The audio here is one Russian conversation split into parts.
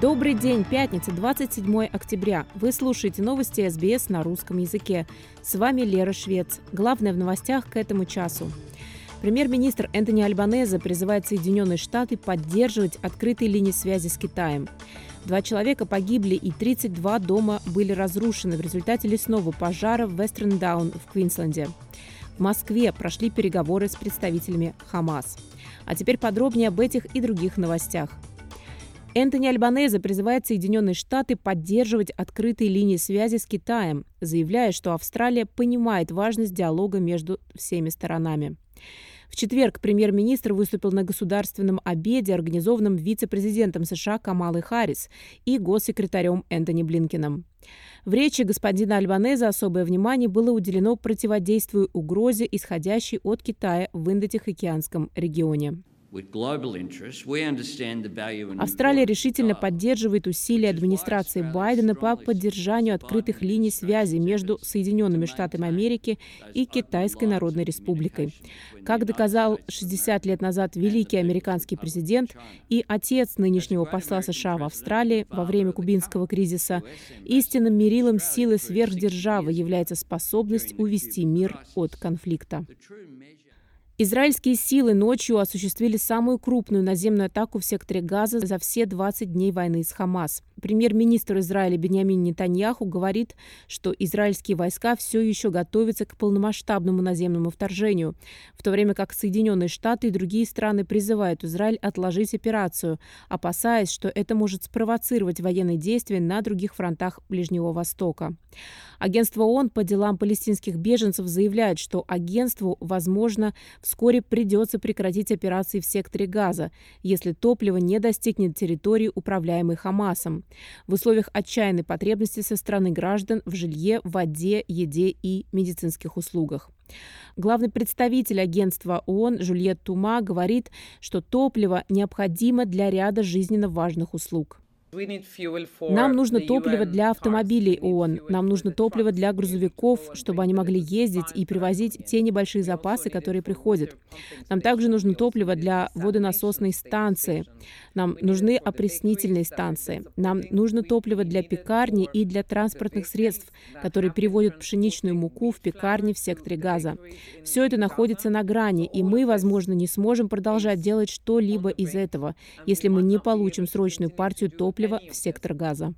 Добрый день, пятница, 27 октября. Вы слушаете новости СБС на русском языке. С вами Лера Швец. Главное в новостях к этому часу. Премьер-министр Энтони Альбанеза призывает Соединенные Штаты поддерживать открытые линии связи с Китаем. Два человека погибли и 32 дома были разрушены в результате лесного пожара в Вестерн-Даун в Квинсленде. В Москве прошли переговоры с представителями Хамас. А теперь подробнее об этих и других новостях – Энтони Альбанезе призывает Соединенные Штаты поддерживать открытые линии связи с Китаем, заявляя, что Австралия понимает важность диалога между всеми сторонами. В четверг премьер-министр выступил на государственном обеде, организованном вице-президентом США Камалой Харрис и госсекретарем Энтони Блинкином. В речи господина Альбанеза особое внимание было уделено противодействию угрозе, исходящей от Китая в Индо-Тихоокеанском регионе. Австралия решительно поддерживает усилия администрации Байдена по поддержанию открытых линий связи между Соединенными Штатами Америки и Китайской Народной Республикой. Как доказал 60 лет назад великий американский президент и отец нынешнего посла США в Австралии во время кубинского кризиса, истинным мерилом силы сверхдержавы является способность увести мир от конфликта. Израильские силы ночью осуществили самую крупную наземную атаку в секторе Газа за все 20 дней войны с Хамас. Премьер-министр Израиля Беньямин Нетаньяху говорит, что израильские войска все еще готовятся к полномасштабному наземному вторжению, в то время как Соединенные Штаты и другие страны призывают Израиль отложить операцию, опасаясь, что это может спровоцировать военные действия на других фронтах Ближнего Востока. Агентство ООН по делам палестинских беженцев заявляет, что агентству, возможно, вскоре придется прекратить операции в секторе Газа, если топливо не достигнет территории, управляемой Хамасом в условиях отчаянной потребности со стороны граждан в жилье, воде, еде и медицинских услугах. Главный представитель агентства ООН Жюльет Тума говорит, что топливо необходимо для ряда жизненно важных услуг. Нам нужно топливо для автомобилей ООН, нам нужно топливо для грузовиков, чтобы они могли ездить и привозить те небольшие запасы, которые приходят. Нам также нужно топливо для водонасосной станции. Нам нужны опреснительные станции. Нам нужно топливо для пекарни и для транспортных средств, которые переводят пшеничную муку в пекарни в секторе газа. Все это находится на грани, и мы, возможно, не сможем продолжать делать что-либо из этого, если мы не получим срочную партию топлива топлива в сектор газа.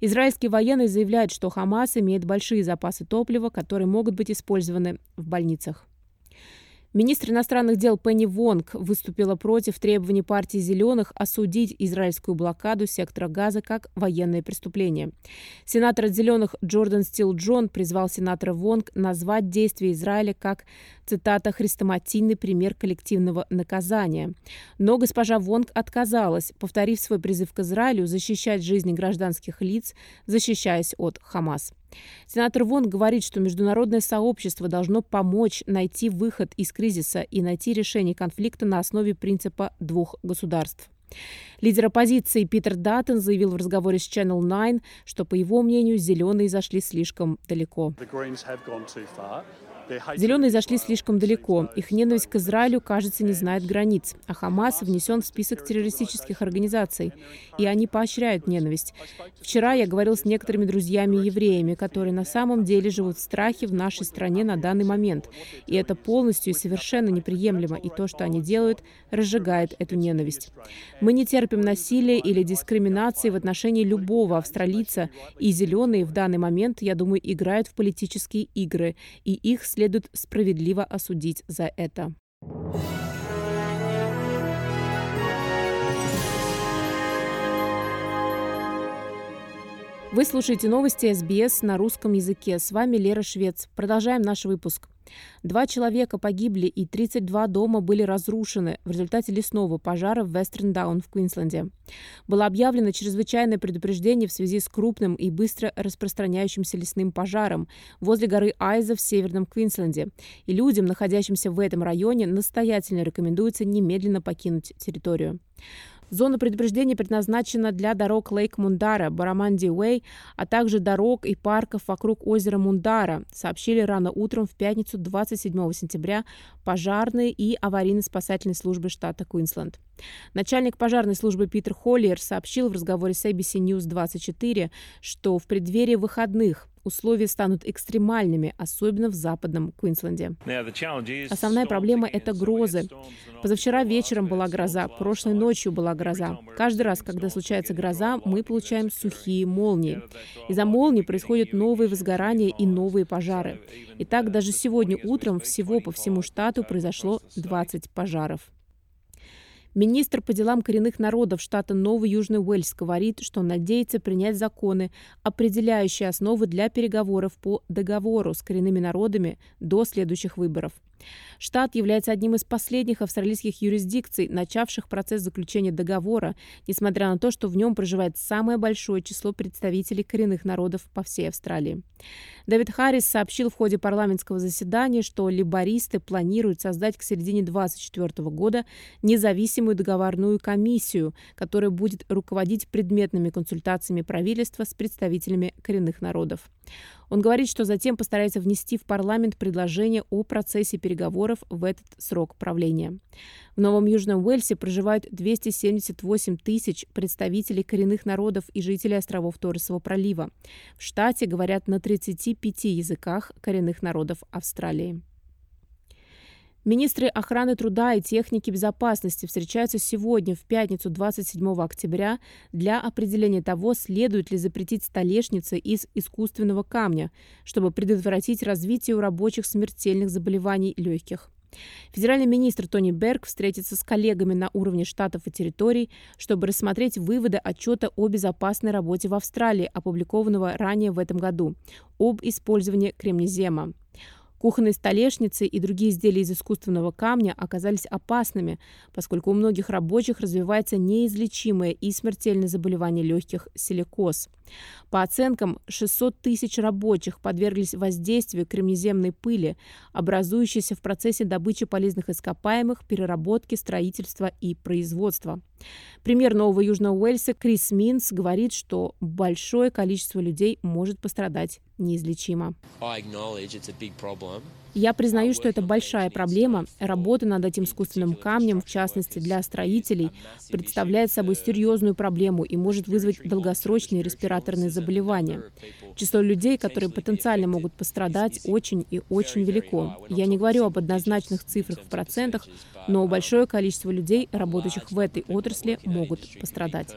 Израильские военные заявляют, что Хамас имеет большие запасы топлива, которые могут быть использованы в больницах. Министр иностранных дел Пенни Вонг выступила против требований партии «Зеленых» осудить израильскую блокаду сектора Газа как военное преступление. Сенатор от «Зеленых» Джордан Стил Джон призвал сенатора Вонг назвать действия Израиля как, цитата, «хрестоматийный пример коллективного наказания». Но госпожа Вонг отказалась, повторив свой призыв к Израилю защищать жизни гражданских лиц, защищаясь от Хамас. Сенатор Вон говорит, что международное сообщество должно помочь найти выход из кризиса и найти решение конфликта на основе принципа двух государств. Лидер оппозиции Питер Даттон заявил в разговоре с Channel 9, что, по его мнению, зеленые зашли слишком далеко. Зеленые зашли слишком далеко. Их ненависть к Израилю, кажется, не знает границ. А Хамас внесен в список террористических организаций. И они поощряют ненависть. Вчера я говорил с некоторыми друзьями-евреями, которые на самом деле живут в страхе в нашей стране на данный момент. И это полностью и совершенно неприемлемо. И то, что они делают, разжигает эту ненависть. Мы не терпим насилия или дискриминации в отношении любого австралийца. И зеленые в данный момент, я думаю, играют в политические игры. И их следует справедливо осудить за это. Вы слушаете новости SBS на русском языке. С вами Лера Швец. Продолжаем наш выпуск. Два человека погибли и 32 дома были разрушены в результате лесного пожара в Вестерн-Даун в Квинсленде. Было объявлено чрезвычайное предупреждение в связи с крупным и быстро распространяющимся лесным пожаром возле горы Айза в северном Квинсленде. И людям, находящимся в этом районе, настоятельно рекомендуется немедленно покинуть территорию. Зона предупреждения предназначена для дорог Лейк Мундара, Бараманди Уэй, а также дорог и парков вокруг озера Мундара, сообщили рано утром в пятницу 27 сентября пожарные и аварийно-спасательной службы штата Квинсленд. Начальник пожарной службы Питер Холлиер сообщил в разговоре с ABC News 24, что в преддверии выходных условия станут экстремальными, особенно в западном Квинсленде. Основная проблема – это грозы. Позавчера вечером была гроза, прошлой ночью была гроза. Каждый раз, когда случается гроза, мы получаем сухие молнии. Из-за молний происходят новые возгорания и новые пожары. Итак, даже сегодня утром всего по всему штату произошло 20 пожаров. Министр по делам коренных народов штата Новый Южный Уэльс говорит, что надеется принять законы, определяющие основы для переговоров по договору с коренными народами до следующих выборов. Штат является одним из последних австралийских юрисдикций, начавших процесс заключения договора, несмотря на то, что в нем проживает самое большое число представителей коренных народов по всей Австралии. Дэвид Харрис сообщил в ходе парламентского заседания, что либористы планируют создать к середине 2024 года независимую договорную комиссию, которая будет руководить предметными консультациями правительства с представителями коренных народов. Он говорит, что затем постарается внести в парламент предложение о процессе переговоров в этот срок правления. В Новом Южном Уэльсе проживают 278 тысяч представителей коренных народов и жителей островов Торресового пролива. В штате говорят на 35 языках коренных народов Австралии. Министры охраны труда и техники безопасности встречаются сегодня, в пятницу 27 октября, для определения того, следует ли запретить столешницы из искусственного камня, чтобы предотвратить развитие у рабочих смертельных заболеваний легких. Федеральный министр Тони Берг встретится с коллегами на уровне штатов и территорий, чтобы рассмотреть выводы отчета о безопасной работе в Австралии, опубликованного ранее в этом году, об использовании кремнезема. Кухонные столешницы и другие изделия из искусственного камня оказались опасными, поскольку у многих рабочих развивается неизлечимое и смертельное заболевание легких – силикоз. По оценкам, 600 тысяч рабочих подверглись воздействию кремнеземной пыли, образующейся в процессе добычи полезных ископаемых, переработки, строительства и производства. Премьер Нового Южного Уэльса Крис Минс говорит, что большое количество людей может пострадать неизлечимо. Я признаю, что это большая проблема. Работа над этим искусственным камнем, в частности для строителей, представляет собой серьезную проблему и может вызвать долгосрочные респираторные заболевания. Число людей, которые потенциально могут пострадать, очень и очень велико. Я не говорю об однозначных цифрах в процентах, но большое количество людей, работающих в этой отрасли, могут пострадать.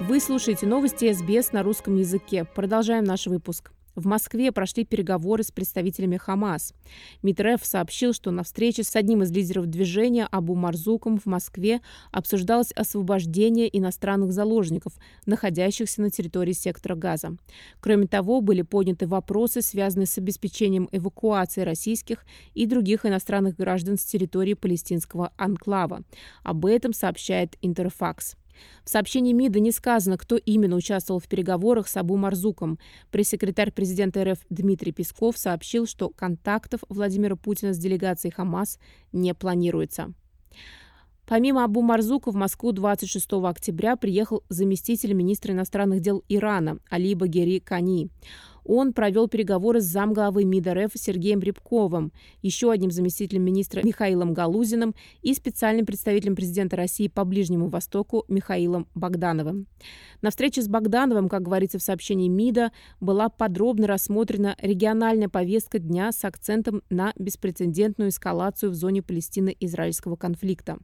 Вы слушаете новости СБС на русском языке. Продолжаем наш выпуск. В Москве прошли переговоры с представителями Хамас. МИД сообщил, что на встрече с одним из лидеров движения Абу Марзуком в Москве обсуждалось освобождение иностранных заложников, находящихся на территории сектора Газа. Кроме того, были подняты вопросы, связанные с обеспечением эвакуации российских и других иностранных граждан с территории палестинского анклава. Об этом сообщает Интерфакс. В сообщении МИДа не сказано, кто именно участвовал в переговорах с Абу Марзуком. Пресс-секретарь президента РФ Дмитрий Песков сообщил, что контактов Владимира Путина с делегацией Хамас не планируется. Помимо Абу Марзука в Москву 26 октября приехал заместитель министра иностранных дел Ирана Али Багери Кани. Он провел переговоры с замглавой МИД РФ Сергеем Рябковым, еще одним заместителем министра Михаилом Галузиным и специальным представителем президента России по Ближнему Востоку Михаилом Богдановым. На встрече с Богдановым, как говорится в сообщении МИДа, была подробно рассмотрена региональная повестка дня с акцентом на беспрецедентную эскалацию в зоне Палестино-израильского конфликта.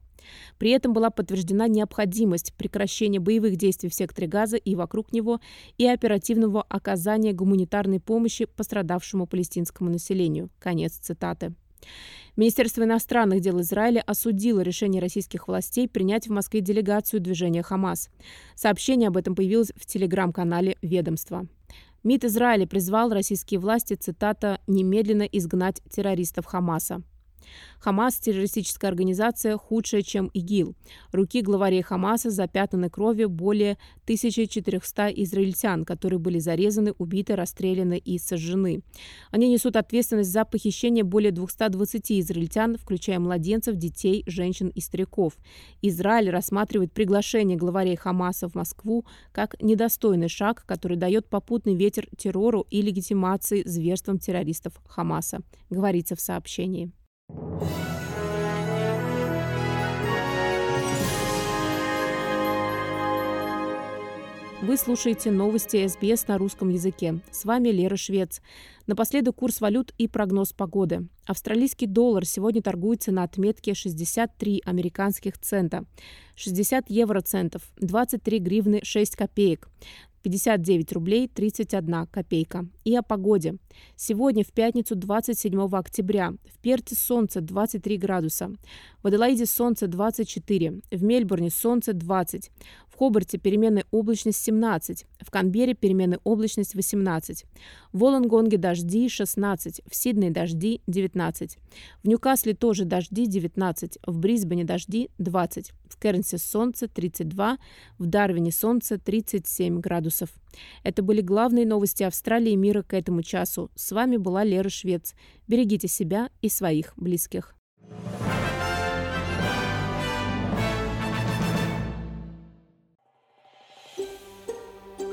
При этом была подтверждена необходимость прекращения боевых действий в секторе Газа и вокруг него и оперативного оказания гуманитарной помощи пострадавшему палестинскому населению. Конец цитаты. Министерство иностранных дел Израиля осудило решение российских властей принять в Москве делегацию движения «Хамас». Сообщение об этом появилось в телеграм-канале ведомства. МИД Израиля призвал российские власти, цитата, «немедленно изгнать террористов Хамаса». Хамас – террористическая организация худшая, чем ИГИЛ. Руки главарей Хамаса запятнаны кровью более 1400 израильтян, которые были зарезаны, убиты, расстреляны и сожжены. Они несут ответственность за похищение более 220 израильтян, включая младенцев, детей, женщин и стариков. Израиль рассматривает приглашение главарей Хамаса в Москву как недостойный шаг, который дает попутный ветер террору и легитимации зверствам террористов Хамаса, говорится в сообщении. Вы слушаете новости СБС на русском языке. С вами Лера Швец. Напоследок курс валют и прогноз погоды. Австралийский доллар сегодня торгуется на отметке 63 американских цента, 60 евроцентов, 23 гривны 6 копеек. 59 рублей 31 копейка. И о погоде. Сегодня в пятницу 27 октября в Перте солнце 23 градуса, в Аделаиде солнце 24, в Мельбурне солнце 20, в Хобарте переменная облачность 17, в Канберре переменная облачность 18, в Волонгонге дожди 16, в Сиднее дожди 19, в Ньюкасле тоже дожди 19, в Брисбене дожди 20, в Кернсе солнце 32, в Дарвине солнце 37 градусов. Это были главные новости Австралии и мира к этому часу. С вами была Лера Швец. Берегите себя и своих близких.